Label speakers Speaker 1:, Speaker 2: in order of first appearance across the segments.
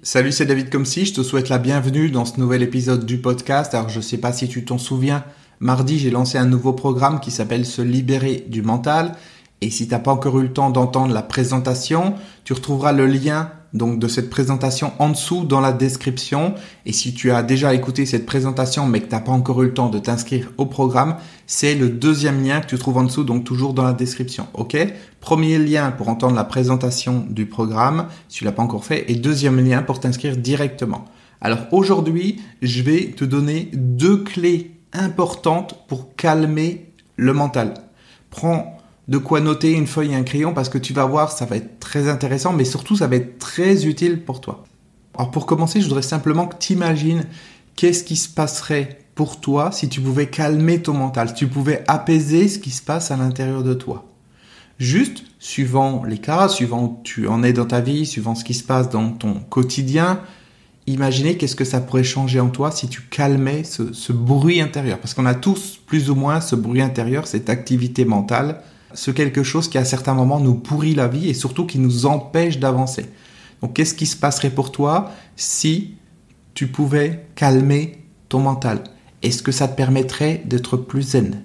Speaker 1: Salut, c'est David Comsi, je te souhaite la bienvenue dans ce nouvel épisode du podcast. Alors je sais pas si tu t'en souviens, mardi j'ai lancé un nouveau programme qui s'appelle Se libérer du mental. Et si t'as pas encore eu le temps d'entendre la présentation, tu retrouveras le lien donc de cette présentation en dessous dans la description. Et si tu as déjà écouté cette présentation mais que t'as pas encore eu le temps de t'inscrire au programme, c'est le deuxième lien que tu trouves en dessous, donc toujours dans la description. Ok? Premier lien pour entendre la présentation du programme, si tu l'as pas encore fait, et deuxième lien pour t'inscrire directement. Alors aujourd'hui, je vais te donner deux clés importantes pour calmer le mental. Prends de quoi noter une feuille et un crayon parce que tu vas voir, ça va être très intéressant, mais surtout ça va être très utile pour toi. Alors pour commencer, je voudrais simplement que tu imagines qu'est-ce qui se passerait pour toi si tu pouvais calmer ton mental, si tu pouvais apaiser ce qui se passe à l'intérieur de toi. Juste, suivant les cas, suivant où tu en es dans ta vie, suivant ce qui se passe dans ton quotidien, imaginez qu'est-ce que ça pourrait changer en toi si tu calmais ce, ce bruit intérieur. Parce qu'on a tous plus ou moins ce bruit intérieur, cette activité mentale ce quelque chose qui à certains moments nous pourrit la vie et surtout qui nous empêche d'avancer. Donc qu'est-ce qui se passerait pour toi si tu pouvais calmer ton mental? Est-ce que ça te permettrait d'être plus zen?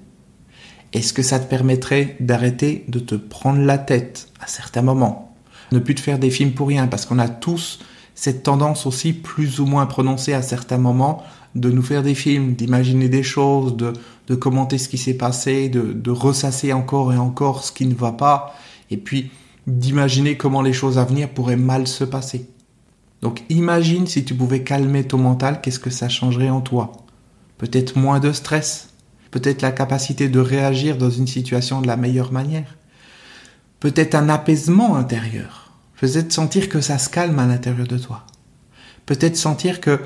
Speaker 1: Est-ce que ça te permettrait d'arrêter de te prendre la tête à certains moments? Ne plus te faire des films pour rien parce qu'on a tous cette tendance aussi plus ou moins prononcée à certains moments de nous faire des films, d'imaginer des choses, de, de commenter ce qui s'est passé, de, ressasser encore et encore ce qui ne va pas, et puis d'imaginer comment les choses à venir pourraient mal se passer. Donc imagine si tu pouvais calmer ton mental, qu'est-ce que ça changerait en toi? Peut-être moins de stress, peut-être la capacité de réagir dans une situation de la meilleure manière, peut-être un apaisement intérieur, peut-être sentir que ça se calme à l'intérieur de toi, peut-être sentir que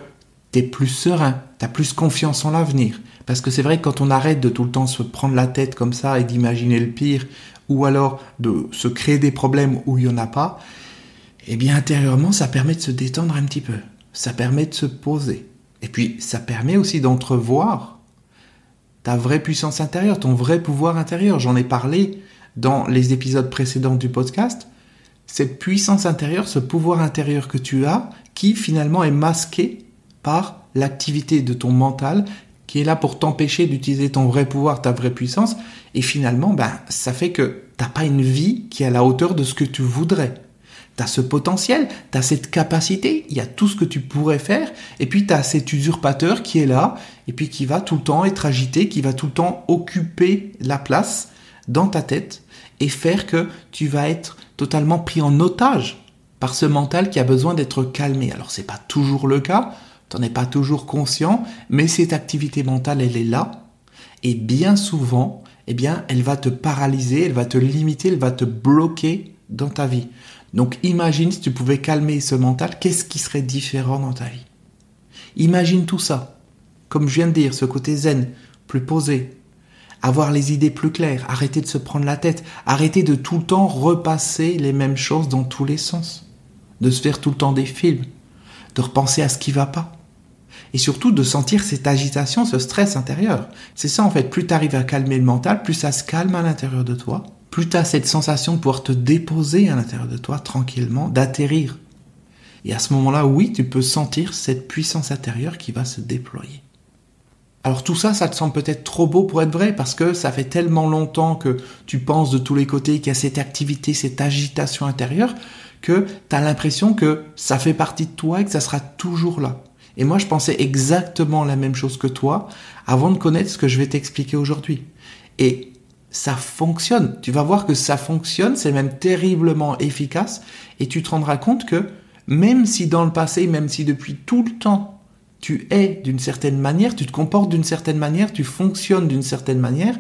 Speaker 1: t'es plus serein, t'as plus confiance en l'avenir. Parce que c'est vrai que quand on arrête de tout le temps se prendre la tête comme ça et d'imaginer le pire, ou alors de se créer des problèmes où il n'y en a pas, eh bien intérieurement ça permet de se détendre un petit peu. Ça permet de se poser. Et puis ça permet aussi d'entrevoir ta vraie puissance intérieure, ton vrai pouvoir intérieur. J'en ai parlé dans les épisodes précédents du podcast. Cette puissance intérieure, ce pouvoir intérieur que tu as, qui finalement est masqué l'activité de ton mental qui est là pour t'empêcher d'utiliser ton vrai pouvoir, ta vraie puissance, et finalement, ben, ça fait que t'as pas une vie qui est à la hauteur de ce que tu voudrais. Tu as ce potentiel, tu as cette capacité, il y a tout ce que tu pourrais faire, et puis tu as cet usurpateur qui est là, et puis qui va tout le temps être agité, qui va tout le temps occuper la place dans ta tête, et faire que tu vas être totalement pris en otage par ce mental qui a besoin d'être calmé. Alors c'est pas toujours le cas, T'en es pas toujours conscient, mais cette activité mentale, elle est là. Et bien souvent, eh bien, elle va te paralyser, elle va te limiter, elle va te bloquer dans ta vie. Donc imagine si tu pouvais calmer ce mental, qu'est-ce qui serait différent dans ta vie? Imagine tout ça. Comme je viens de dire, ce côté zen, plus posé, avoir les idées plus claires, arrêter de se prendre la tête, arrêter de tout le temps repasser les mêmes choses dans tous les sens, de se faire tout le temps des films, de repenser à ce qui va pas et surtout de sentir cette agitation, ce stress intérieur. C'est ça en fait, plus tu arrives à calmer le mental, plus ça se calme à l'intérieur de toi, plus tu as cette sensation de pouvoir te déposer à l'intérieur de toi tranquillement, d'atterrir. Et à ce moment-là, oui, tu peux sentir cette puissance intérieure qui va se déployer. Alors tout ça, ça te semble peut-être trop beau pour être vrai parce que ça fait tellement longtemps que tu penses de tous les côtés qu'il y a cette activité, cette agitation intérieure que tu as l'impression que ça fait partie de toi et que ça sera toujours là. Et moi, je pensais exactement la même chose que toi avant de connaître ce que je vais t'expliquer aujourd'hui. Et ça fonctionne. Tu vas voir que ça fonctionne, c'est même terriblement efficace. Et tu te rendras compte que même si dans le passé, même si depuis tout le temps, tu es d'une certaine manière, tu te comportes d'une certaine manière, tu fonctionnes d'une certaine manière,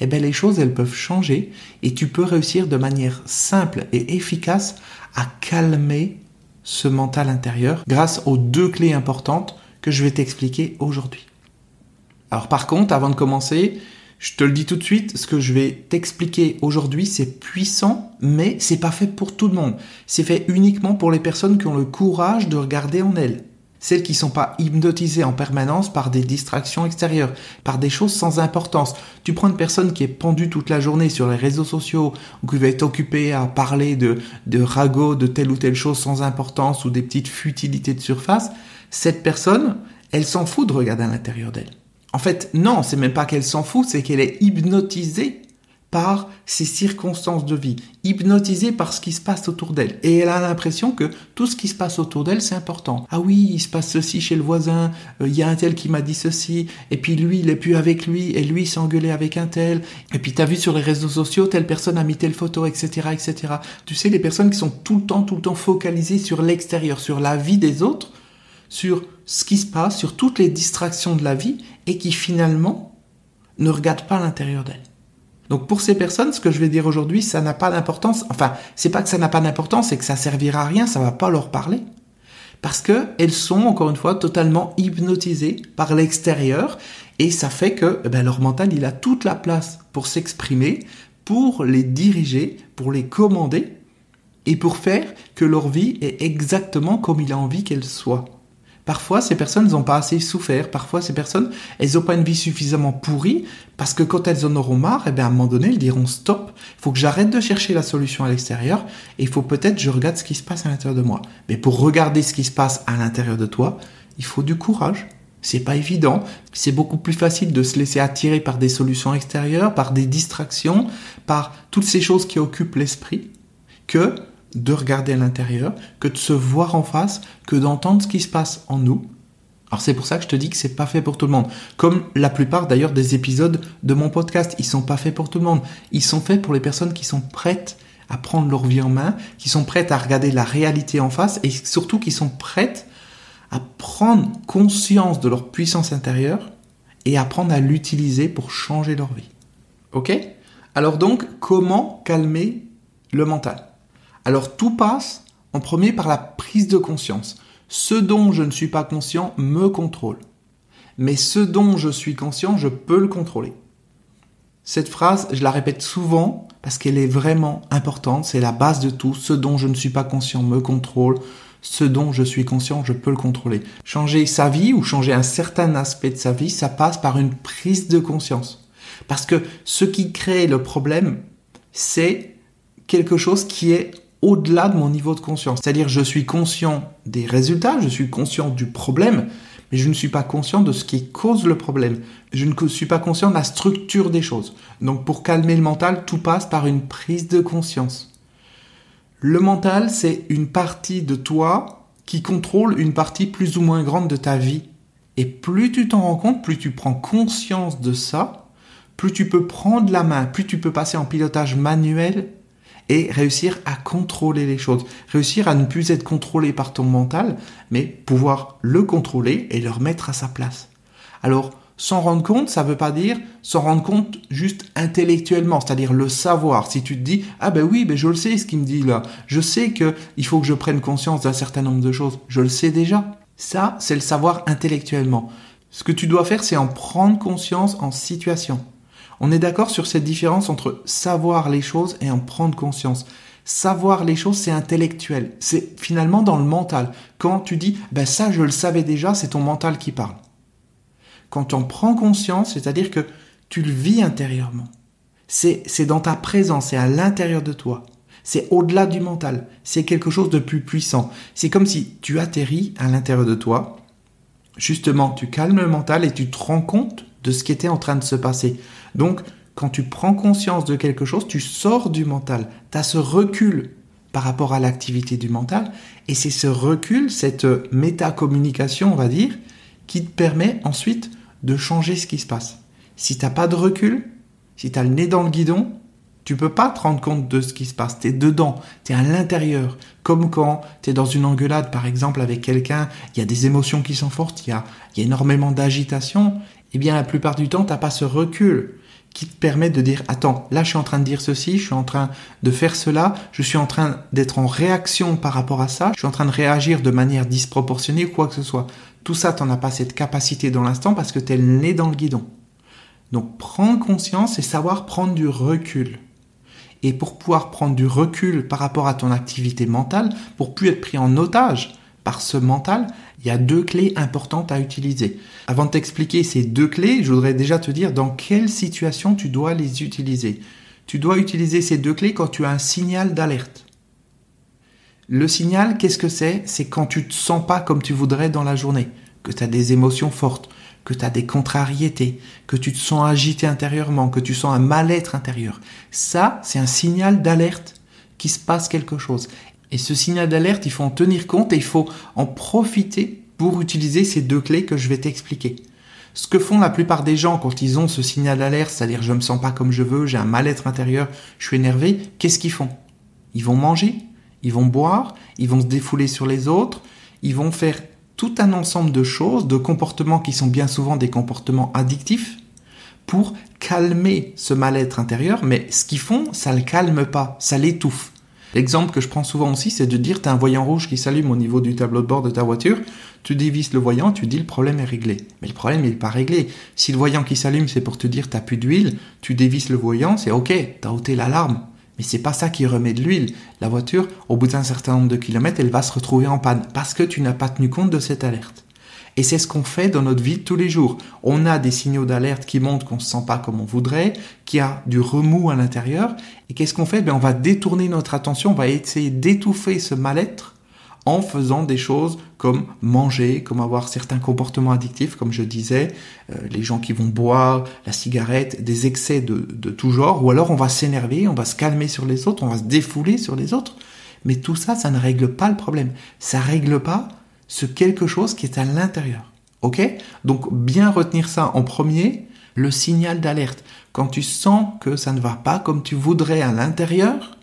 Speaker 1: eh bien les choses, elles peuvent changer et tu peux réussir de manière simple et efficace à calmer ce mental intérieur grâce aux deux clés importantes que je vais t'expliquer aujourd'hui. Alors par contre, avant de commencer, je te le dis tout de suite, ce que je vais t'expliquer aujourd'hui, c'est puissant, mais c'est pas fait pour tout le monde. C'est fait uniquement pour les personnes qui ont le courage de regarder en elles. Celles qui sont pas hypnotisées en permanence par des distractions extérieures, par des choses sans importance. Tu prends une personne qui est pendue toute la journée sur les réseaux sociaux, ou qui va être occupée à parler de, de ragots, de telle ou telle chose sans importance, ou des petites futilités de surface, cette personne, elle s'en fout de regarder à l'intérieur d'elle. En fait, non, c'est même pas qu'elle s'en fout, c'est qu'elle est hypnotisée par ses circonstances de vie, hypnotisée par ce qui se passe autour d'elle. Et elle a l'impression que tout ce qui se passe autour d'elle, c'est important. Ah oui, il se passe ceci chez le voisin, euh, il y a un tel qui m'a dit ceci, et puis lui, il est plus avec lui, et lui, s'est engueulé avec un tel, et puis t'as vu sur les réseaux sociaux, telle personne a mis telle photo, etc., etc. Tu sais, les personnes qui sont tout le temps, tout le temps focalisées sur l'extérieur, sur la vie des autres, sur ce qui se passe, sur toutes les distractions de la vie, et qui finalement ne regardent pas l'intérieur d'elle. Donc pour ces personnes, ce que je vais dire aujourd'hui, ça n'a pas d'importance. Enfin, c'est pas que ça n'a pas d'importance, c'est que ça servira à rien, ça va pas leur parler. Parce que elles sont, encore une fois, totalement hypnotisées par l'extérieur et ça fait que eh ben, leur mental, il a toute la place pour s'exprimer, pour les diriger, pour les commander et pour faire que leur vie est exactement comme il a envie qu'elle soit. Parfois, ces personnes n'ont pas assez souffert. Parfois, ces personnes, elles n'ont pas une vie suffisamment pourrie parce que quand elles en auront marre, eh bien, à un moment donné, elles diront stop. Il faut que j'arrête de chercher la solution à l'extérieur et il faut peut-être que je regarde ce qui se passe à l'intérieur de moi. Mais pour regarder ce qui se passe à l'intérieur de toi, il faut du courage. C'est pas évident. C'est beaucoup plus facile de se laisser attirer par des solutions extérieures, par des distractions, par toutes ces choses qui occupent l'esprit, que de regarder à l'intérieur, que de se voir en face, que d'entendre ce qui se passe en nous. Alors c'est pour ça que je te dis que c'est pas fait pour tout le monde. Comme la plupart d'ailleurs des épisodes de mon podcast, ils sont pas faits pour tout le monde. Ils sont faits pour les personnes qui sont prêtes à prendre leur vie en main, qui sont prêtes à regarder la réalité en face et surtout qui sont prêtes à prendre conscience de leur puissance intérieure et apprendre à l'utiliser pour changer leur vie. Ok? Alors donc, comment calmer le mental? Alors tout passe en premier par la prise de conscience. Ce dont je ne suis pas conscient me contrôle. Mais ce dont je suis conscient, je peux le contrôler. Cette phrase, je la répète souvent parce qu'elle est vraiment importante, c'est la base de tout. Ce dont je ne suis pas conscient me contrôle. Ce dont je suis conscient, je peux le contrôler. Changer sa vie ou changer un certain aspect de sa vie, ça passe par une prise de conscience. Parce que ce qui crée le problème, c'est quelque chose qui est au-delà de mon niveau de conscience. C'est-à-dire, je suis conscient des résultats, je suis conscient du problème, mais je ne suis pas conscient de ce qui cause le problème. Je ne suis pas conscient de la structure des choses. Donc, pour calmer le mental, tout passe par une prise de conscience. Le mental, c'est une partie de toi qui contrôle une partie plus ou moins grande de ta vie. Et plus tu t'en rends compte, plus tu prends conscience de ça, plus tu peux prendre la main, plus tu peux passer en pilotage manuel et réussir à contrôler les choses, réussir à ne plus être contrôlé par ton mental, mais pouvoir le contrôler et le remettre à sa place. Alors, s'en rendre compte, ça veut pas dire s'en rendre compte juste intellectuellement, c'est-à-dire le savoir. Si tu te dis ah ben oui, ben je le sais ce qu'il me dit là, je sais que il faut que je prenne conscience d'un certain nombre de choses, je le sais déjà. Ça, c'est le savoir intellectuellement. Ce que tu dois faire, c'est en prendre conscience en situation. On est d'accord sur cette différence entre savoir les choses et en prendre conscience. Savoir les choses, c'est intellectuel. C'est finalement dans le mental. Quand tu dis, ben ça, je le savais déjà, c'est ton mental qui parle. Quand on prend conscience, c'est-à-dire que tu le vis intérieurement. C'est, c'est dans ta présence, c'est à l'intérieur de toi. C'est au-delà du mental. C'est quelque chose de plus puissant. C'est comme si tu atterris à l'intérieur de toi. Justement, tu calmes le mental et tu te rends compte de ce qui était en train de se passer. Donc, quand tu prends conscience de quelque chose, tu sors du mental. Tu as ce recul par rapport à l'activité du mental. Et c'est ce recul, cette métacommunication, on va dire, qui te permet ensuite de changer ce qui se passe. Si tu n'as pas de recul, si tu as le nez dans le guidon, tu peux pas te rendre compte de ce qui se passe. Tu es dedans, tu es à l'intérieur. Comme quand tu es dans une engueulade, par exemple, avec quelqu'un, il y a des émotions qui sont fortes, il y a, y a énormément d'agitation. Eh bien, la plupart du temps, tu n'as pas ce recul qui te permet de dire attends, là je suis en train de dire ceci, je suis en train de faire cela, je suis en train d'être en réaction par rapport à ça, je suis en train de réagir de manière disproportionnée quoi que ce soit. Tout ça, tu n'en as pas cette capacité dans l'instant parce que tu es le nez dans le guidon. Donc prendre conscience et savoir prendre du recul. Et pour pouvoir prendre du recul par rapport à ton activité mentale, pour plus être pris en otage par ce mental, il y a deux clés importantes à utiliser. Avant de t'expliquer ces deux clés, je voudrais déjà te dire dans quelle situation tu dois les utiliser. Tu dois utiliser ces deux clés quand tu as un signal d'alerte. Le signal, qu'est-ce que c'est? C'est quand tu te sens pas comme tu voudrais dans la journée, que tu as des émotions fortes, que tu as des contrariétés, que tu te sens agité intérieurement, que tu sens un mal-être intérieur. Ça, c'est un signal d'alerte qui se passe quelque chose. Et ce signal d'alerte, il faut en tenir compte et il faut en profiter pour utiliser ces deux clés que je vais t'expliquer. Ce que font la plupart des gens quand ils ont ce signal d'alerte, c'est-à-dire je me sens pas comme je veux, j'ai un mal-être intérieur, je suis énervé, qu'est-ce qu'ils font? Ils vont manger, ils vont boire, ils vont se défouler sur les autres, ils vont faire tout un ensemble de choses, de comportements qui sont bien souvent des comportements addictifs, pour calmer ce mal-être intérieur, mais ce qu'ils font, ça le calme pas, ça l'étouffe. L'exemple que je prends souvent aussi, c'est de dire, tu as un voyant rouge qui s'allume au niveau du tableau de bord de ta voiture, tu dévisses le voyant, tu dis le problème est réglé. Mais le problème, n'est pas réglé. Si le voyant qui s'allume, c'est pour te dire, t'as plus d'huile, tu dévisses le voyant, c'est ok, t'as ôté l'alarme. Mais c'est pas ça qui remet de l'huile. La voiture, au bout d'un certain nombre de kilomètres, elle va se retrouver en panne parce que tu n'as pas tenu compte de cette alerte. Et c'est ce qu'on fait dans notre vie tous les jours. On a des signaux d'alerte qui montrent qu'on se sent pas comme on voudrait, qu'il y a du remous à l'intérieur. Et qu'est-ce qu'on fait? Ben, On va détourner notre attention, on va essayer d'étouffer ce mal-être en faisant des choses comme manger, comme avoir certains comportements addictifs, comme je disais, euh, les gens qui vont boire, la cigarette, des excès de, de tout genre, ou alors on va s'énerver, on va se calmer sur les autres, on va se défouler sur les autres. Mais tout ça, ça ne règle pas le problème. Ça règle pas ce quelque chose qui est à l'intérieur. Ok? Donc bien retenir ça en premier, le signal d'alerte. Quand tu sens que ça ne va pas comme tu voudrais à l'intérieur,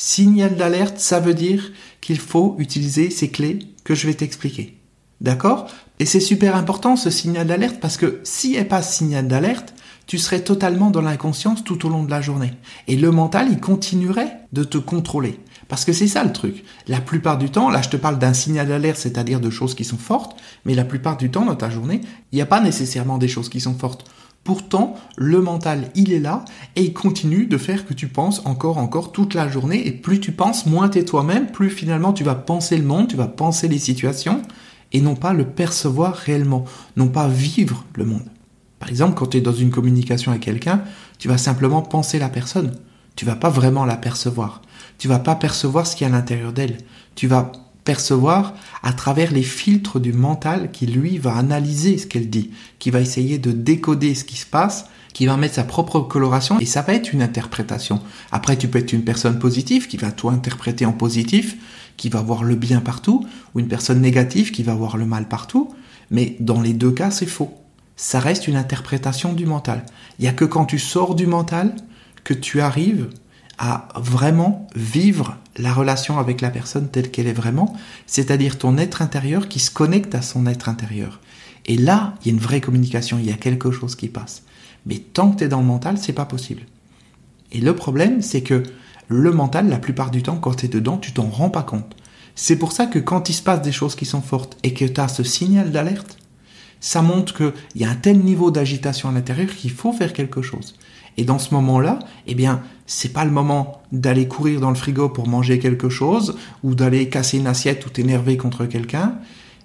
Speaker 1: Signal d'alerte, ça veut dire qu'il faut utiliser ces clés que je vais t'expliquer. D'accord? Et c'est super important ce signal d'alerte parce que s'il n'y a pas signal d'alerte, tu serais totalement dans l'inconscience tout au long de la journée. Et le mental, il continuerait de te contrôler. Parce que c'est ça le truc. La plupart du temps, là je te parle d'un signal d'alerte, c'est-à-dire de choses qui sont fortes, mais la plupart du temps dans ta journée, il n'y a pas nécessairement des choses qui sont fortes. Pourtant, le mental, il est là et il continue de faire que tu penses encore, encore toute la journée. Et plus tu penses, moins tu es toi-même, plus finalement tu vas penser le monde, tu vas penser les situations et non pas le percevoir réellement, non pas vivre le monde. Par exemple, quand tu es dans une communication avec quelqu'un, tu vas simplement penser la personne. Tu vas pas vraiment la percevoir. Tu vas pas percevoir ce qu'il y a à l'intérieur d'elle. Tu vas percevoir à travers les filtres du mental qui lui va analyser ce qu'elle dit, qui va essayer de décoder ce qui se passe, qui va mettre sa propre coloration et ça va être une interprétation. Après, tu peux être une personne positive qui va tout interpréter en positif, qui va voir le bien partout, ou une personne négative qui va voir le mal partout. Mais dans les deux cas, c'est faux. Ça reste une interprétation du mental. Il n'y a que quand tu sors du mental que tu arrives à vraiment vivre la relation avec la personne telle qu'elle est vraiment, c'est-à-dire ton être intérieur qui se connecte à son être intérieur. Et là, il y a une vraie communication, il y a quelque chose qui passe. Mais tant que tu es dans le mental, c'est pas possible. Et le problème, c'est que le mental, la plupart du temps, quand tu es dedans, tu t'en rends pas compte. C'est pour ça que quand il se passe des choses qui sont fortes et que tu as ce signal d'alerte, ça montre qu'il y a un tel niveau d'agitation à l'intérieur qu'il faut faire quelque chose. Et dans ce moment-là, eh bien, c'est pas le moment d'aller courir dans le frigo pour manger quelque chose ou d'aller casser une assiette ou t'énerver contre quelqu'un,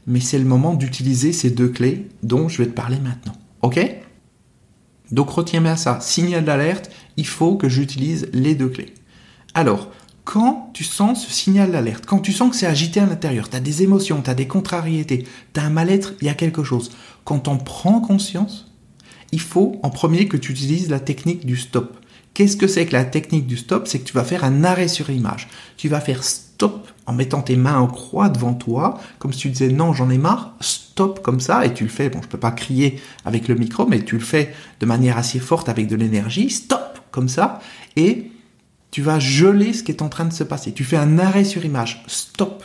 Speaker 1: mais c'est le moment d'utiliser ces deux clés dont je vais te parler maintenant. OK? Donc retiens bien ça, signal d'alerte, il faut que j'utilise les deux clés. Alors, quand tu sens ce signal d'alerte, quand tu sens que c'est agité à l'intérieur, tu as des émotions, tu as des contrariétés, tu as un mal-être, il y a quelque chose. Quand on prend conscience, il faut en premier que tu utilises la technique du stop. Qu'est-ce que c'est que la technique du stop? C'est que tu vas faire un arrêt sur image. Tu vas faire stop en mettant tes mains en croix devant toi, comme si tu disais non, j'en ai marre, stop comme ça, et tu le fais, bon, je peux pas crier avec le micro, mais tu le fais de manière assez forte avec de l'énergie, stop comme ça, et tu vas geler ce qui est en train de se passer. Tu fais un arrêt sur image, stop.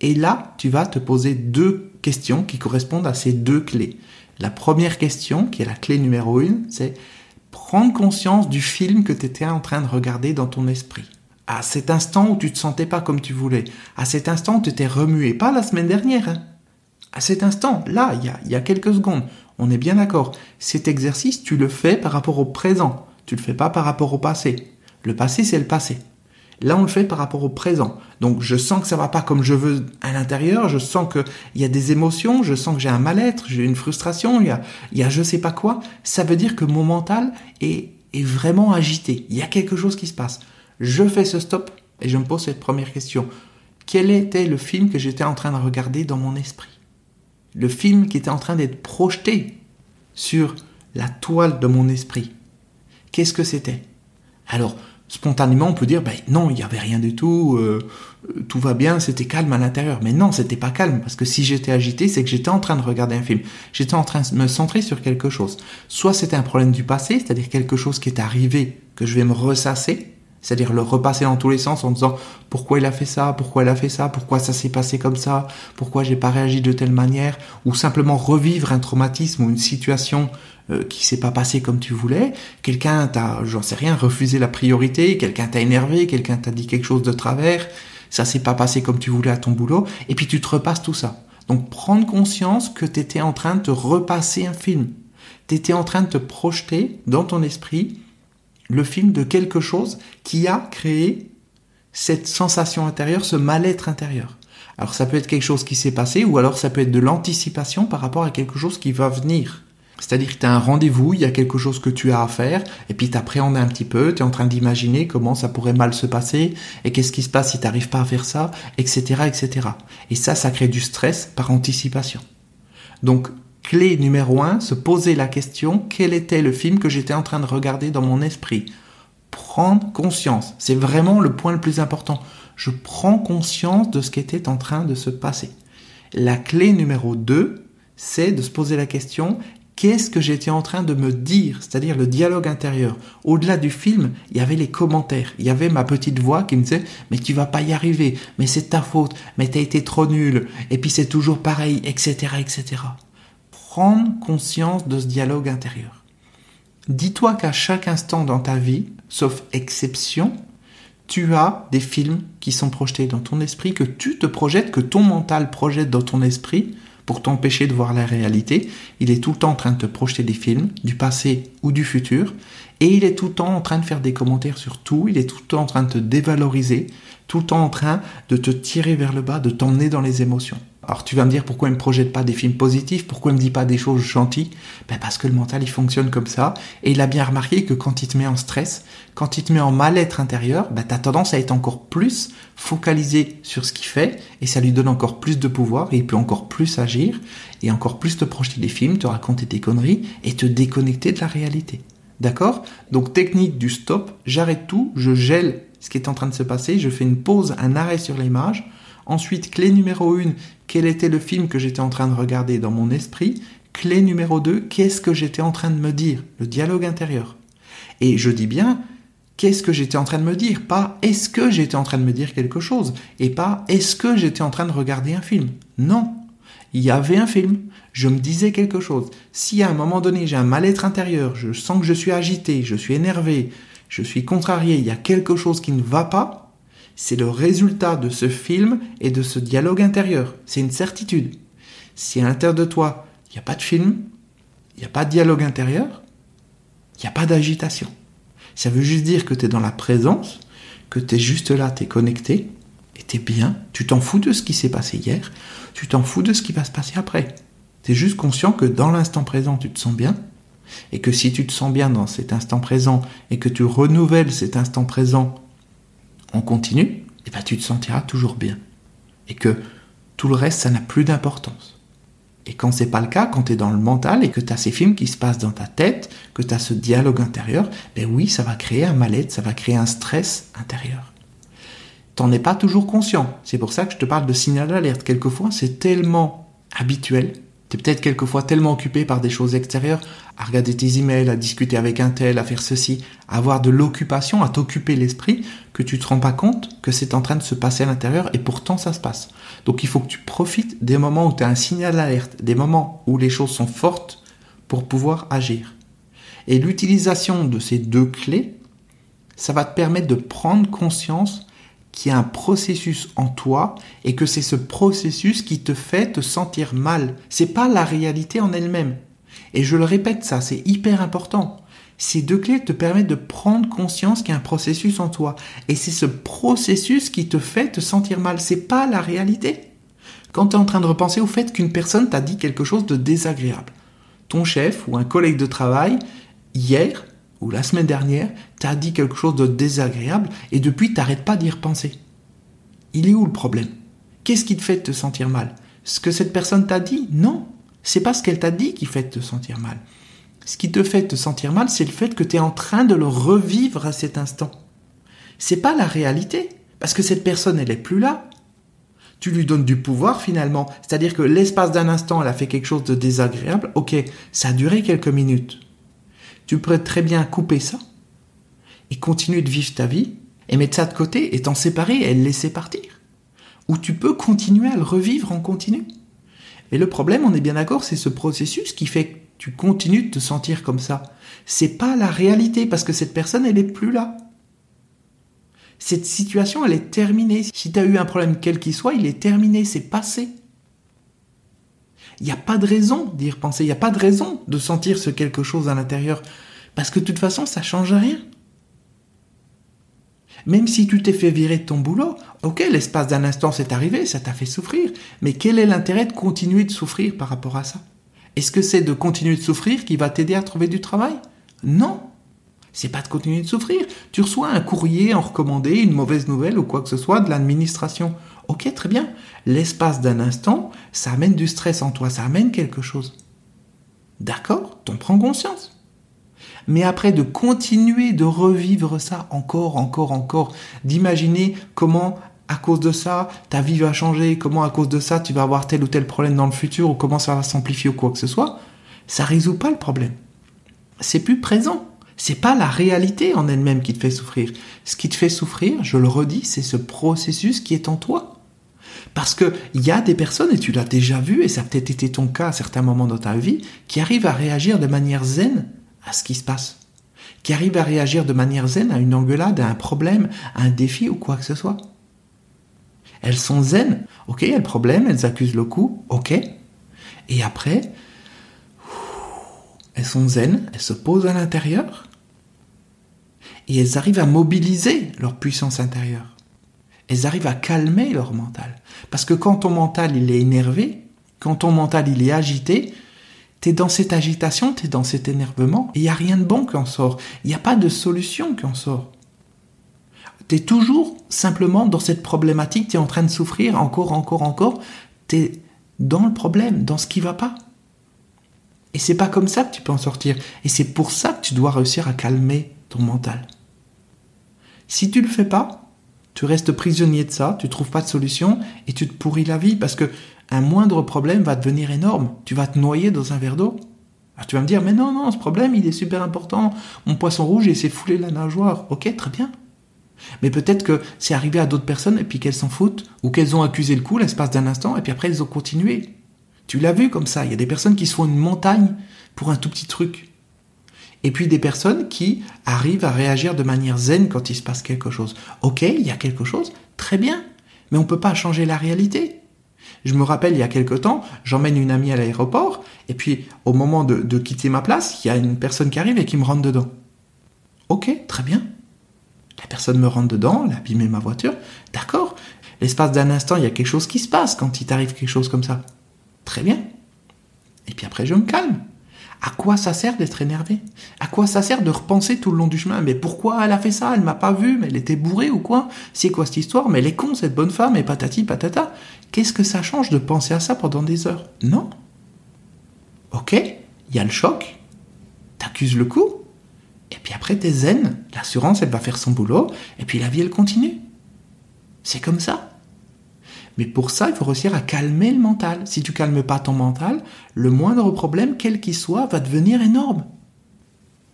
Speaker 1: Et là, tu vas te poser deux questions qui correspondent à ces deux clés. La première question, qui est la clé numéro une, c'est prendre conscience du film que tu étais en train de regarder dans ton esprit. À cet instant où tu te sentais pas comme tu voulais, à cet instant où tu étais remué, pas la semaine dernière, hein. à cet instant, là, il y a, y a quelques secondes, on est bien d'accord. Cet exercice, tu le fais par rapport au présent, tu le fais pas par rapport au passé. Le passé, c'est le passé. Là, on le fait par rapport au présent. Donc, je sens que ça va pas comme je veux à l'intérieur. Je sens qu'il y a des émotions. Je sens que j'ai un mal-être. J'ai une frustration. Il y a, il y a je sais pas quoi. Ça veut dire que mon mental est, est vraiment agité. Il y a quelque chose qui se passe. Je fais ce stop et je me pose cette première question. Quel était le film que j'étais en train de regarder dans mon esprit? Le film qui était en train d'être projeté sur la toile de mon esprit. Qu'est-ce que c'était? Alors, spontanément, on peut dire, ben non, il n'y avait rien du tout, euh, tout va bien, c'était calme à l'intérieur. Mais non, c'était pas calme, parce que si j'étais agité, c'est que j'étais en train de regarder un film. J'étais en train de me centrer sur quelque chose. Soit c'était un problème du passé, c'est-à-dire quelque chose qui est arrivé, que je vais me ressasser, c'est-à-dire le repasser dans tous les sens en disant pourquoi il a fait ça, pourquoi il a fait ça, pourquoi ça s'est passé comme ça, pourquoi j'ai pas réagi de telle manière, ou simplement revivre un traumatisme ou une situation euh, qui s'est pas passée comme tu voulais. Quelqu'un t'a, j'en sais rien, refusé la priorité, quelqu'un t'a énervé, quelqu'un t'a dit quelque chose de travers, ça s'est pas passé comme tu voulais à ton boulot, et puis tu te repasses tout ça. Donc prendre conscience que tu en train de te repasser un film. Tu étais en train de te projeter dans ton esprit le film de quelque chose qui a créé cette sensation intérieure, ce mal-être intérieur. Alors ça peut être quelque chose qui s'est passé ou alors ça peut être de l'anticipation par rapport à quelque chose qui va venir. C'est-à-dire que tu as un rendez-vous, il y a quelque chose que tu as à faire, et puis tu appréhendes un petit peu, tu es en train d'imaginer comment ça pourrait mal se passer, et qu'est-ce qui se passe si tu n'arrives pas à faire ça, etc., etc. Et ça, ça crée du stress par anticipation. Donc, Clé numéro 1, se poser la question quel était le film que j'étais en train de regarder dans mon esprit? Prendre conscience, c'est vraiment le point le plus important. Je prends conscience de ce qui était en train de se passer. La clé numéro 2, c'est de se poser la question qu'est-ce que j'étais en train de me dire, c'est-à-dire le dialogue intérieur. Au-delà du film, il y avait les commentaires, il y avait ma petite voix qui me disait mais tu vas pas y arriver, mais c'est ta faute, mais t'as été trop nul, et puis c'est toujours pareil, etc., etc prendre conscience de ce dialogue intérieur. Dis-toi qu'à chaque instant dans ta vie, sauf exception, tu as des films qui sont projetés dans ton esprit, que tu te projettes, que ton mental projette dans ton esprit pour t'empêcher de voir la réalité. Il est tout le temps en train de te projeter des films, du passé ou du futur, et il est tout le temps en train de faire des commentaires sur tout, il est tout le temps en train de te dévaloriser, tout le temps en train de te tirer vers le bas, de t'emmener dans les émotions. Alors tu vas me dire pourquoi il me projette pas des films positifs, pourquoi il me dit pas des choses gentilles? Ben Parce que le mental il fonctionne comme ça et il a bien remarqué que quand il te met en stress, quand il te met en mal-être intérieur, ben, tu as tendance à être encore plus focalisé sur ce qu'il fait et ça lui donne encore plus de pouvoir et il peut encore plus agir et encore plus te projeter des films, te raconter des conneries et te déconnecter de la réalité. D'accord? Donc technique du stop, j'arrête tout, je gèle ce qui est en train de se passer, je fais une pause, un arrêt sur l'image. Ensuite, clé numéro 1, quel était le film que j'étais en train de regarder dans mon esprit? Clé numéro 2, qu'est-ce que j'étais en train de me dire, le dialogue intérieur. Et je dis bien, qu'est-ce que j'étais en train de me dire, pas est-ce que j'étais en train de me dire quelque chose, et pas est-ce que j'étais en train de regarder un film? Non, il y avait un film, je me disais quelque chose. Si à un moment donné j'ai un mal-être intérieur, je sens que je suis agité, je suis énervé, je suis contrarié, il y a quelque chose qui ne va pas, c'est le résultat de ce film et de ce dialogue intérieur. C'est une certitude. Si à l'intérieur de toi, il n'y a pas de film, il n'y a pas de dialogue intérieur, il n'y a pas d'agitation. Ça veut juste dire que tu es dans la présence, que tu es juste là, tu es connecté, et tu es bien, tu t'en fous de ce qui s'est passé hier, tu t'en fous de ce qui va se passer après. Tu es juste conscient que dans l'instant présent, tu te sens bien, et que si tu te sens bien dans cet instant présent, et que tu renouvelles cet instant présent on continue, et eh ben tu te sentiras toujours bien. Et que tout le reste, ça n'a plus d'importance. Et quand c'est pas le cas, quand tu es dans le mental et que tu as ces films qui se passent dans ta tête, que tu as ce dialogue intérieur, ben oui, ça va créer un mal-être, ça va créer un stress intérieur. T'en es pas toujours conscient. C'est pour ça que je te parle de signal d'alerte. Quelquefois, c'est tellement habituel tu es peut-être quelquefois tellement occupé par des choses extérieures, à regarder tes emails, à discuter avec un tel, à faire ceci, à avoir de l'occupation, à t'occuper l'esprit, que tu te rends pas compte que c'est en train de se passer à l'intérieur et pourtant ça se passe. Donc il faut que tu profites des moments où tu as un signal d'alerte, des moments où les choses sont fortes pour pouvoir agir. Et l'utilisation de ces deux clés, ça va te permettre de prendre conscience qu'il y a un processus en toi et que c'est ce processus qui te fait te sentir mal. C'est pas la réalité en elle-même. Et je le répète ça, c'est hyper important. Ces deux clés te permettent de prendre conscience qu'il y a un processus en toi. Et c'est ce processus qui te fait te sentir mal. C'est pas la réalité. Quand tu es en train de repenser au fait qu'une personne t'a dit quelque chose de désagréable. Ton chef ou un collègue de travail, hier ou la semaine dernière, t'a dit quelque chose de désagréable et depuis t'arrêtes pas d'y repenser. Il est où le problème? Qu'est-ce qui te fait te sentir mal? Ce que cette personne t'a dit? Non. C'est pas ce qu'elle t'a dit qui fait te sentir mal. Ce qui te fait te sentir mal, c'est le fait que tu es en train de le revivre à cet instant. C'est pas la réalité, parce que cette personne, elle est plus là. Tu lui donnes du pouvoir finalement, c'est-à-dire que l'espace d'un instant, elle a fait quelque chose de désagréable. Ok, ça a duré quelques minutes. Tu pourrais très bien couper ça et continuer de vivre ta vie et mettre ça de côté et t'en séparer et le laisser partir. Ou tu peux continuer à le revivre en continu. Mais le problème, on est bien d'accord, c'est ce processus qui fait tu continues de te sentir comme ça. C'est pas la réalité parce que cette personne, elle est plus là. Cette situation, elle est terminée. Si tu as eu un problème quel qu'il soit, il est terminé, c'est passé. Il n'y a pas de raison d'y repenser, il n'y a pas de raison de sentir ce quelque chose à l'intérieur. Parce que de toute façon, ça change rien. Même si tu t'es fait virer de ton boulot, ok, l'espace d'un instant c'est arrivé, ça t'a fait souffrir, mais quel est l'intérêt de continuer de souffrir par rapport à ça? Est-ce que c'est de continuer de souffrir qui va t'aider à trouver du travail? Non. C'est pas de continuer de souffrir. Tu reçois un courrier en recommandé, une mauvaise nouvelle ou quoi que ce soit de l'administration. Ok, très bien. L'espace d'un instant, ça amène du stress en toi, ça amène quelque chose. D'accord T'en prends conscience. Mais après de continuer de revivre ça encore, encore, encore, d'imaginer comment à cause de ça, ta vie va changer, comment à cause de ça, tu vas avoir tel ou tel problème dans le futur, ou comment ça va s'amplifier ou quoi que ce soit, ça résout pas le problème. C'est plus présent. C'est pas la réalité en elle-même qui te fait souffrir. Ce qui te fait souffrir, je le redis, c'est ce processus qui est en toi. Parce que il y a des personnes, et tu l'as déjà vu, et ça a peut-être été ton cas à certains moments dans ta vie, qui arrivent à réagir de manière zen à ce qui se passe. Qui arrivent à réagir de manière zen à une engueulade, à un problème, à un défi ou quoi que ce soit. Elles sont zen. Ok, le problème, elles accusent le coup. Ok. Et après, elles sont zen, elles se posent à l'intérieur. Et elles arrivent à mobiliser leur puissance intérieure. Elles arrivent à calmer leur mental. Parce que quand ton mental il est énervé, quand ton mental il est agité, tu es dans cette agitation, tu es dans cet énervement, il n'y a rien de bon qui en sort. Il n'y a pas de solution qui en sort. Tu es toujours simplement dans cette problématique, tu es en train de souffrir encore, encore, encore. Tu es dans le problème, dans ce qui va pas. Et c'est pas comme ça que tu peux en sortir. Et c'est pour ça que tu dois réussir à calmer ton mental. Si tu le fais pas, tu restes prisonnier de ça, tu trouves pas de solution et tu te pourris la vie parce que un moindre problème va devenir énorme. Tu vas te noyer dans un verre d'eau. Alors tu vas me dire, mais non, non, ce problème, il est super important. Mon poisson rouge, il s'est foulé la nageoire. Ok, très bien. Mais peut-être que c'est arrivé à d'autres personnes et puis qu'elles s'en foutent, ou qu'elles ont accusé le coup l'espace d'un instant et puis après elles ont continué. Tu l'as vu comme ça, il y a des personnes qui se font une montagne pour un tout petit truc. Et puis des personnes qui arrivent à réagir de manière zen quand il se passe quelque chose. Ok, il y a quelque chose, très bien, mais on ne peut pas changer la réalité. Je me rappelle, il y a quelque temps, j'emmène une amie à l'aéroport, et puis au moment de, quitter ma place, il y a une personne qui arrive et qui me rentre dedans. Ok, très bien. La personne me rentre dedans, elle a abîmé ma voiture. D'accord. L'espace d'un instant, il y a quelque chose qui se passe quand il t'arrive quelque chose comme ça. Très bien. Et puis après, je me calme. À quoi ça sert d'être énervé? À quoi ça sert de repenser tout le long du chemin? Mais pourquoi elle a fait ça? Elle m'a pas vu, mais elle était bourrée ou quoi? C'est quoi cette histoire? Mais elle est con, cette bonne femme, et patati patata. Qu'est-ce que ça change de penser à ça pendant des heures? Non. Ok, il y a le choc. T'accuses le coup. Et puis après, t'es zen. L'assurance, elle va faire son boulot. Et puis la vie, elle continue. C'est comme ça. Mais pour ça, il faut réussir à calmer le mental. Si tu calmes pas ton mental, le moindre problème, quel qu'il soit, va devenir énorme.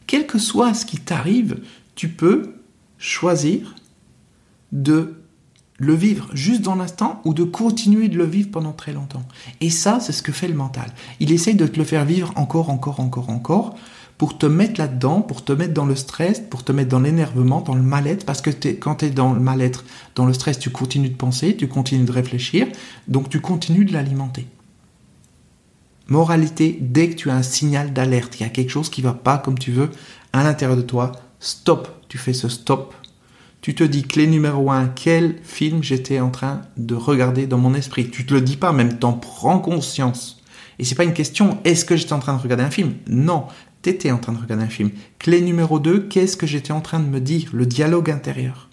Speaker 1: Quel que soit ce qui t'arrive, tu peux choisir de le vivre juste dans l'instant ou de continuer de le vivre pendant très longtemps. Et ça, c'est ce que fait le mental. Il essaye de te le faire vivre encore, encore, encore, encore, pour te mettre là-dedans, pour te mettre dans le stress, pour te mettre dans l'énervement, dans le mal-être, parce que quand tu es dans le mal-être, dans le stress, tu continues de penser, tu continues de réfléchir, donc tu continues de l'alimenter. Moralité, dès que tu as un signal d'alerte, il y a quelque chose qui va pas comme tu veux à l'intérieur de toi, stop. Tu fais ce stop. Tu te dis clé numéro un, quel film j'étais en train de regarder dans mon esprit? Tu te le dis pas, même t'en prends conscience. Et c'est pas une question, est-ce que j'étais en train de regarder un film? Non, t'étais en train de regarder un film. Clé numéro 2, qu'est-ce que j'étais en train de me dire? Le dialogue intérieur.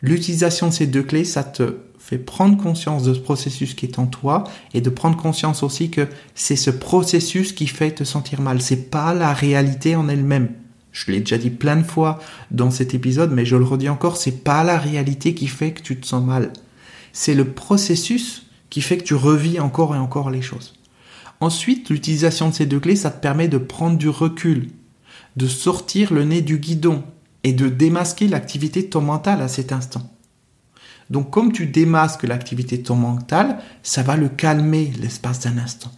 Speaker 1: L'utilisation de ces deux clés, ça te fait prendre conscience de ce processus qui est en toi et de prendre conscience aussi que c'est ce processus qui fait te sentir mal. C'est pas la réalité en elle-même. Je l'ai déjà dit plein de fois dans cet épisode, mais je le redis encore, c'est pas la réalité qui fait que tu te sens mal. C'est le processus qui fait que tu revis encore et encore les choses. Ensuite, l'utilisation de ces deux clés, ça te permet de prendre du recul, de sortir le nez du guidon et de démasquer l'activité de ton mental à cet instant. Donc comme tu démasques l'activité de ton mental, ça va le calmer l'espace d'un instant.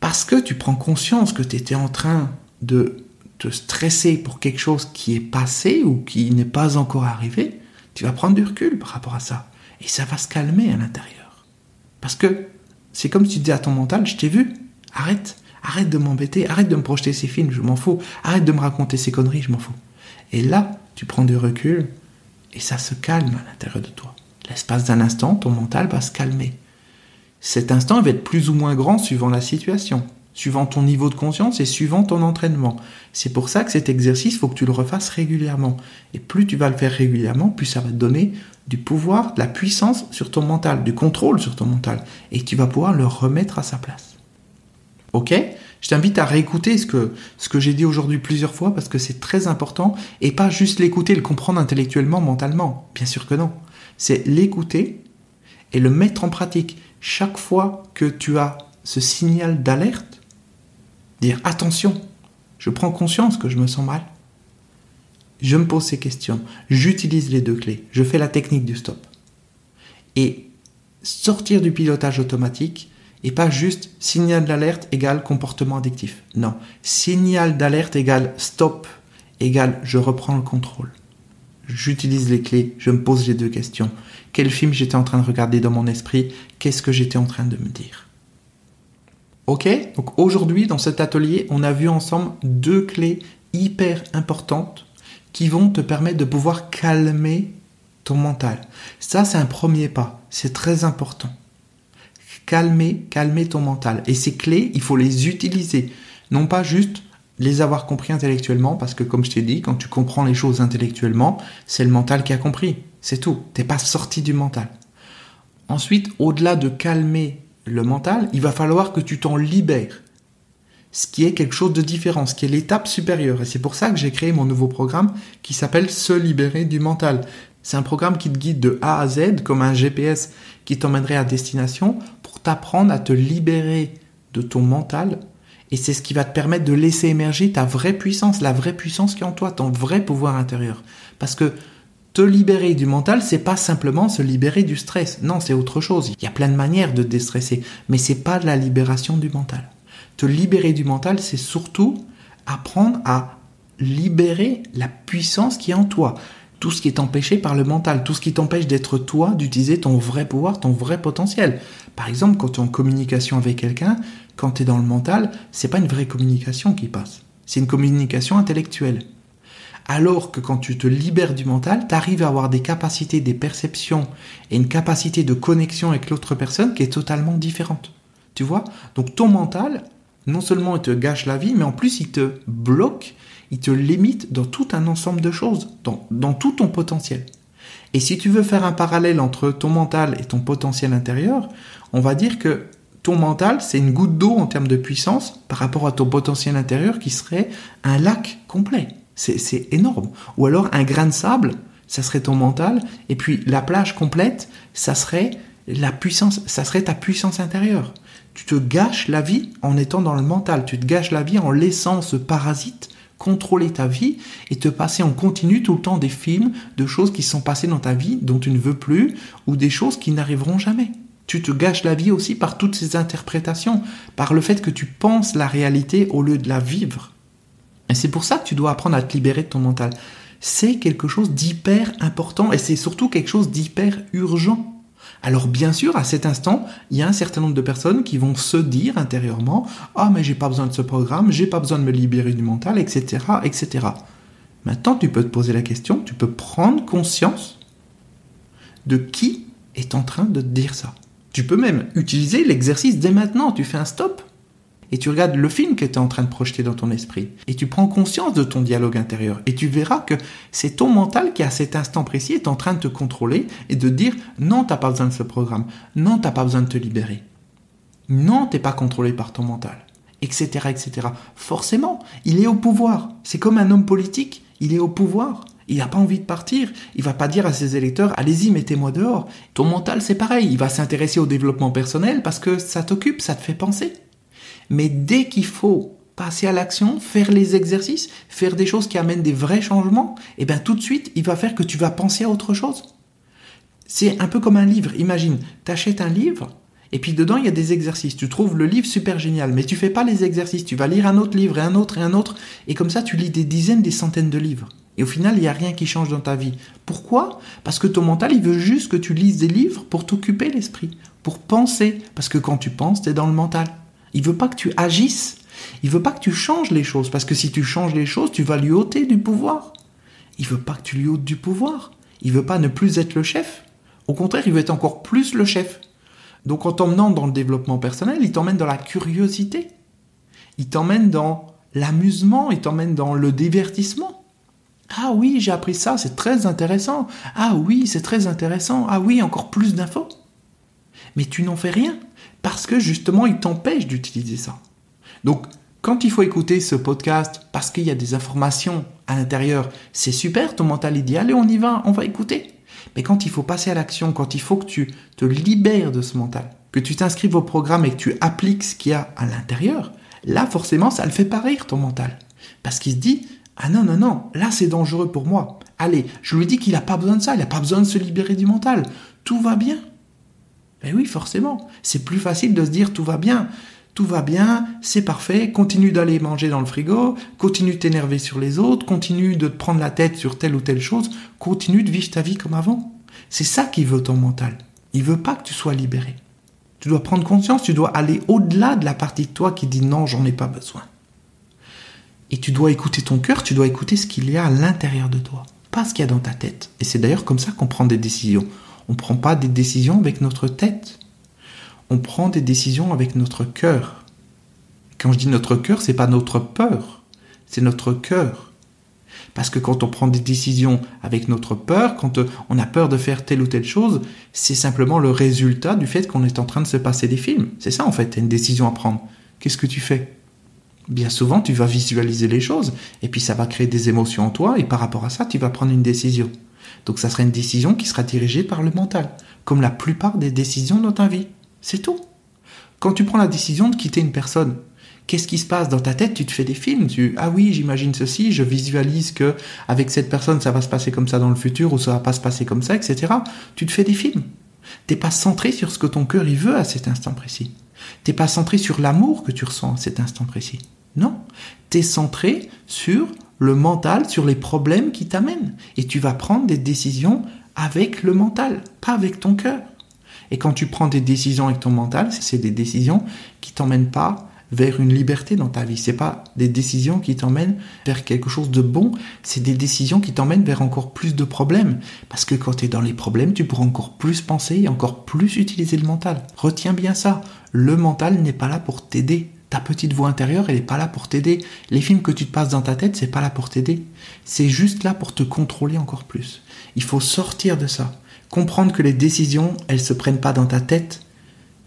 Speaker 1: Parce que tu prends conscience que tu étais en train de te stresser pour quelque chose qui est passé ou qui n'est pas encore arrivé, tu vas prendre du recul par rapport à ça. Et ça va se calmer à l'intérieur. Parce que c'est comme si tu disais à ton mental, je t'ai vu, arrête, arrête de m'embêter, arrête de me projeter ces films, je m'en fous, arrête de me raconter ces conneries, je m'en fous. Et là, tu prends du recul et ça se calme à l'intérieur de toi. L'espace d'un instant, ton mental va se calmer. Cet instant va être plus ou moins grand suivant la situation, suivant ton niveau de conscience et suivant ton entraînement. C'est pour ça que cet exercice, il faut que tu le refasses régulièrement. Et plus tu vas le faire régulièrement, plus ça va te donner du pouvoir, de la puissance sur ton mental, du contrôle sur ton mental. Et tu vas pouvoir le remettre à sa place. Ok? Je t'invite à réécouter ce que, ce que j'ai dit aujourd'hui plusieurs fois parce que c'est très important et pas juste l'écouter, le comprendre intellectuellement, mentalement. Bien sûr que non. C'est l'écouter et le mettre en pratique. Chaque fois que tu as ce signal d'alerte, dire attention, je prends conscience que je me sens mal je me pose ces questions, j'utilise les deux clés, je fais la technique du stop. Et sortir du pilotage automatique et pas juste signal d'alerte égale comportement addictif. Non, signal d'alerte égale stop égale je reprends le contrôle. J'utilise les clés, je me pose les deux questions. Quel film j'étais en train de regarder dans mon esprit? Qu'est-ce que j'étais en train de me dire? Ok? Donc aujourd'hui, dans cet atelier, on a vu ensemble deux clés hyper importantes qui vont te permettre de pouvoir calmer ton mental. Ça, c'est un premier pas. C'est très important. Calmer, calmer ton mental. Et ces clés, il faut les utiliser. Non pas juste les avoir compris intellectuellement, parce que comme je t'ai dit, quand tu comprends les choses intellectuellement, c'est le mental qui a compris. C'est tout. T'es pas sorti du mental. Ensuite, au-delà de calmer le mental, il va falloir que tu t'en libères ce qui est quelque chose de différent, ce qui est l'étape supérieure. Et c'est pour ça que j'ai créé mon nouveau programme qui s'appelle Se libérer du mental. C'est un programme qui te guide de A à Z comme un GPS qui t'emmènerait à destination pour t'apprendre à te libérer de ton mental. Et c'est ce qui va te permettre de laisser émerger ta vraie puissance, la vraie puissance qui est en toi, ton vrai pouvoir intérieur. Parce que te libérer du mental, c'est pas simplement se libérer du stress. Non, c'est autre chose. Il y a plein de manières de déstresser, mais c'est pas la libération du mental. Te libérer du mental, c'est surtout apprendre à libérer la puissance qui est en toi. Tout ce qui est empêché par le mental, tout ce qui t'empêche d'être toi, d'utiliser ton vrai pouvoir, ton vrai potentiel. Par exemple, quand tu es en communication avec quelqu'un, quand tu es dans le mental, c'est pas une vraie communication qui passe. C'est une communication intellectuelle. Alors que quand tu te libères du mental, tu arrives à avoir des capacités, des perceptions et une capacité de connexion avec l'autre personne qui est totalement différente. Tu vois? Donc ton mental, non seulement il te gâche la vie, mais en plus il te bloque, il te limite dans tout un ensemble de choses, dans, tout ton potentiel. Et si tu veux faire un parallèle entre ton mental et ton potentiel intérieur, on va dire que ton mental, c'est une goutte d'eau en termes de puissance par rapport à ton potentiel intérieur qui serait un lac complet. C'est énorme. Ou alors un grain de sable, ça serait ton mental, et puis la plage complète, ça serait la puissance, ça serait ta puissance intérieure tu te gâches la vie en étant dans le mental, tu te gâches la vie en laissant ce parasite contrôler ta vie et te passer en continu tout le temps des films de choses qui sont passées dans ta vie dont tu ne veux plus ou des choses qui n'arriveront jamais. Tu te gâches la vie aussi par toutes ces interprétations, par le fait que tu penses la réalité au lieu de la vivre. Et c'est pour ça que tu dois apprendre à te libérer de ton mental. C'est quelque chose d'hyper important et c'est surtout quelque chose d'hyper urgent. Alors bien sûr, à cet instant, il y a un certain nombre de personnes qui vont se dire intérieurement "Ah mais j'ai pas besoin de ce programme, j'ai pas besoin de me libérer du mental, etc., etc." Maintenant, tu peux te poser la question, tu peux prendre conscience de qui est en train de te dire ça. Tu peux même utiliser l'exercice dès maintenant, tu fais un stop et tu regardes le film que tu es en train de projeter dans ton esprit, et tu prends conscience de ton dialogue intérieur, et tu verras que c'est ton mental qui à cet instant précis est en train de te contrôler et de dire non, t'as pas besoin de ce programme, non, t'as pas besoin de te libérer, non, t'es pas contrôlé par ton mental, etc., etc. Forcément, il est au pouvoir. C'est comme un homme politique, il est au pouvoir. Il n'a pas envie de partir. Il va pas dire à ses électeurs, allez-y, mettez-moi dehors. Ton mental, c'est pareil. Il va s'intéresser au développement personnel parce que ça t'occupe, ça te fait penser. Mais dès qu'il faut passer à l'action, faire les exercices, faire des choses qui amènent des vrais changements, eh bien tout de suite, il va faire que tu vas penser à autre chose. C'est un peu comme un livre. Imagine, tu achètes un livre, et puis dedans, il y a des exercices. Tu trouves le livre super génial, mais tu fais pas les exercices. Tu vas lire un autre livre et un autre et un autre, et comme ça, tu lis des dizaines, des centaines de livres. Et au final, il n'y a rien qui change dans ta vie. Pourquoi? Parce que ton mental, il veut juste que tu lises des livres pour t'occuper l'esprit, pour penser. Parce que quand tu penses, tu es dans le mental. Il veut pas que tu agisses. Il veut pas que tu changes les choses, parce que si tu changes les choses, tu vas lui ôter du pouvoir. Il veut pas que tu lui ôtes du pouvoir. Il veut pas ne plus être le chef. Au contraire, il veut être encore plus le chef. Donc en t'emmenant dans le développement personnel, il t'emmène dans la curiosité. Il t'emmène dans l'amusement, il t'emmène dans le divertissement. Ah oui, j'ai appris ça, c'est très intéressant. Ah oui, c'est très intéressant. Ah oui, encore plus d'infos. Mais tu n'en fais rien parce que justement, il t'empêche d'utiliser ça. Donc, quand il faut écouter ce podcast parce qu'il y a des informations à l'intérieur, c'est super, ton mental idéal, et on y va, on va écouter. Mais quand il faut passer à l'action, quand il faut que tu te libères de ce mental, que tu t'inscrives au programme et que tu appliques ce qu'il y a à l'intérieur, là forcément ça le fait pas rire ton mental. Parce qu'il se dit, ah non, non, non, là c'est dangereux pour moi. Allez, je lui dis qu'il n'a pas besoin de ça, il n'a pas besoin de se libérer du mental. Tout va bien. Ben oui, forcément. C'est plus facile de se dire tout va bien. Tout va bien, c'est parfait, continue d'aller manger dans le frigo, continue de t'énerver sur les autres, continue de te prendre la tête sur telle ou telle chose, continue de vivre ta vie comme avant. C'est ça qui veut ton mental. Il veut pas que tu sois libéré. Tu dois prendre conscience, tu dois aller au-delà de la partie de toi qui dit non, j'en ai pas besoin. Et tu dois écouter ton cœur, tu dois écouter ce qu'il y a à l'intérieur de toi, pas ce qu'il y a dans ta tête. Et c'est d'ailleurs comme ça qu'on prend des décisions. On ne prend pas des décisions avec notre tête. On prend des décisions avec notre cœur. Quand je dis notre cœur, c'est pas notre peur, c'est notre cœur. Parce que quand on prend des décisions avec notre peur, quand on a peur de faire telle ou telle chose, c'est simplement le résultat du fait qu'on est en train de se passer des films. C'est ça en fait, une décision à prendre. Qu'est-ce que tu fais? Bien souvent, tu vas visualiser les choses, et puis ça va créer des émotions en toi, et par rapport à ça, tu vas prendre une décision. Donc ça sera une décision qui sera dirigée par le mental, comme la plupart des décisions dans ta vie. C'est tout. Quand tu prends la décision de quitter une personne, qu'est-ce qui se passe dans ta tête? Tu te fais des films. Tu ah oui, j'imagine ceci, je visualise que avec cette personne ça va se passer comme ça dans le futur ou ça va pas se passer comme ça, etc. Tu te fais des films. T'es pas centré sur ce que ton cœur y veut à cet instant précis. T'es pas centré sur l'amour que tu ressens à cet instant précis. Non, t'es centré sur le mental sur les problèmes qui t'amènent. Et tu vas prendre des décisions avec le mental, pas avec ton cœur. Et quand tu prends des décisions avec ton mental, c'est des décisions qui t'emmènent pas vers une liberté dans ta vie. C'est pas des décisions qui t'emmènent vers quelque chose de bon, c'est des décisions qui t'emmènent vers encore plus de problèmes. Parce que quand tu es dans les problèmes, tu pourras encore plus penser et encore plus utiliser le mental. Retiens bien ça. Le mental n'est pas là pour t'aider ta petite voix intérieure, elle n'est pas là pour t'aider. Les films que tu te passes dans ta tête, c'est pas là pour t'aider. C'est juste là pour te contrôler encore plus. Il faut sortir de ça. Comprendre que les décisions, elles se prennent pas dans ta tête,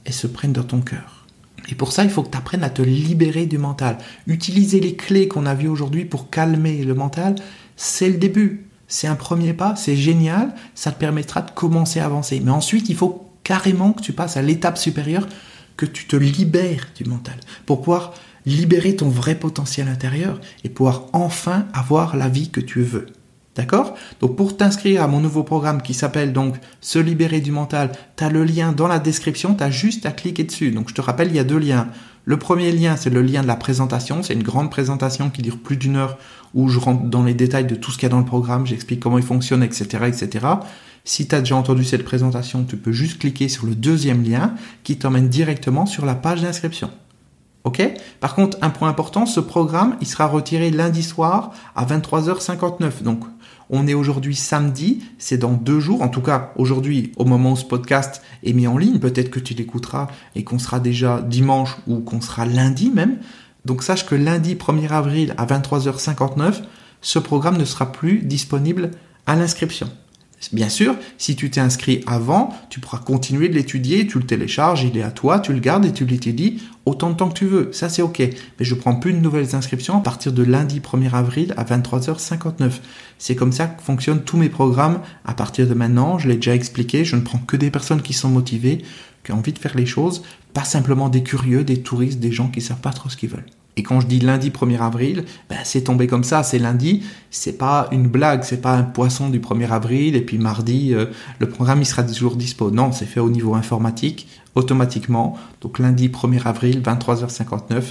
Speaker 1: elles se prennent dans ton cœur. Et pour ça, il faut que tu apprennes à te libérer du mental. Utiliser les clés qu'on a vues aujourd'hui pour calmer le mental, c'est le début. C'est un premier pas, c'est génial, ça te permettra de commencer à avancer. Mais ensuite, il faut carrément que tu passes à l'étape supérieure que tu te libères du mental, pour pouvoir libérer ton vrai potentiel intérieur et pouvoir enfin avoir la vie que tu veux. D'accord? Donc pour t'inscrire à mon nouveau programme qui s'appelle donc Se libérer du mental, tu as le lien dans la description, tu as juste à cliquer dessus. Donc je te rappelle, il y a deux liens. Le premier lien, c'est le lien de la présentation, c'est une grande présentation qui dure plus d'une heure où je rentre dans les détails de tout ce qu'il y a dans le programme, j'explique comment il fonctionne, etc., etc. Si tu as déjà entendu cette présentation, tu peux juste cliquer sur le deuxième lien qui t'emmène directement sur la page d'inscription. Ok? Par contre, un point important, ce programme, il sera retiré lundi soir à 23h59. Donc, on est aujourd'hui samedi, c'est dans deux jours. En tout cas, aujourd'hui, au moment où ce podcast est mis en ligne, peut-être que tu l'écouteras et qu'on sera déjà dimanche ou qu'on sera lundi même. Donc, sache que lundi 1er avril à 23h59, ce programme ne sera plus disponible à l'inscription. Bien sûr, si tu t'es inscrit avant, tu pourras continuer de l'étudier, tu le télécharges, il est à toi, tu le gardes et tu l'étudies autant de temps que tu veux. Ça, c'est OK. Mais je prends plus de nouvelles inscriptions à partir de lundi 1er avril à 23h59. C'est comme ça que fonctionnent tous mes programmes à partir de maintenant. Je l'ai déjà expliqué. Je ne prends que des personnes qui sont motivées, qui ont envie de faire les choses, pas simplement des curieux, des touristes, des gens qui savent pas trop ce qu'ils veulent. Et quand je dis lundi 1er avril, ben c'est tombé comme ça, c'est lundi, c'est pas une blague, c'est pas un poisson du 1er avril et puis mardi euh, le programme il sera toujours dispo. Non, c'est fait au niveau informatique automatiquement. Donc lundi 1er avril 23h59,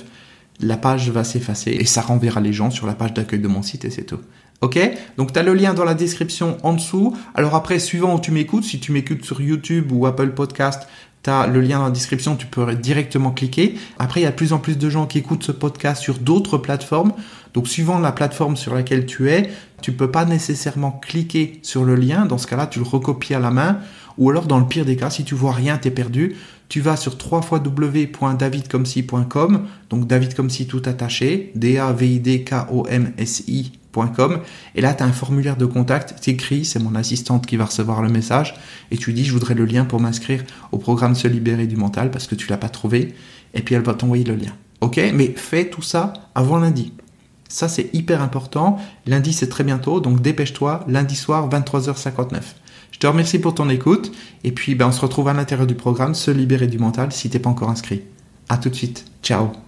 Speaker 1: la page va s'effacer et ça renverra les gens sur la page d'accueil de mon site et c'est tout. Ok? Donc tu as le lien dans la description en dessous. Alors après, suivant où tu m'écoutes, si tu m'écoutes sur YouTube ou Apple Podcast, le lien dans la description, tu peux directement cliquer. Après, il y a plus en plus de gens qui écoutent ce podcast sur d'autres plateformes. Donc, suivant la plateforme sur laquelle tu es, tu peux pas nécessairement cliquer sur le lien. Dans ce cas-là, tu le recopies à la main. Ou alors, dans le pire des cas, si tu vois rien, tu es perdu. Tu vas sur www.davidcomsi.com. Donc, David comme si tout attaché. D-A-V-I-D-K-O-M-S-I et là, tu as un formulaire de contact, tu écris, c'est mon assistante qui va recevoir le message, et tu dis, je voudrais le lien pour m'inscrire au programme Se libérer du mental parce que tu l'as pas trouvé, et puis elle va t'envoyer le lien. Ok Mais fais tout ça avant lundi. Ça, c'est hyper important. Lundi, c'est très bientôt, donc dépêche-toi, lundi soir, 23h59. Je te remercie pour ton écoute, et puis ben, on se retrouve à l'intérieur du programme Se libérer du mental si t'es pas encore inscrit. À tout de suite. Ciao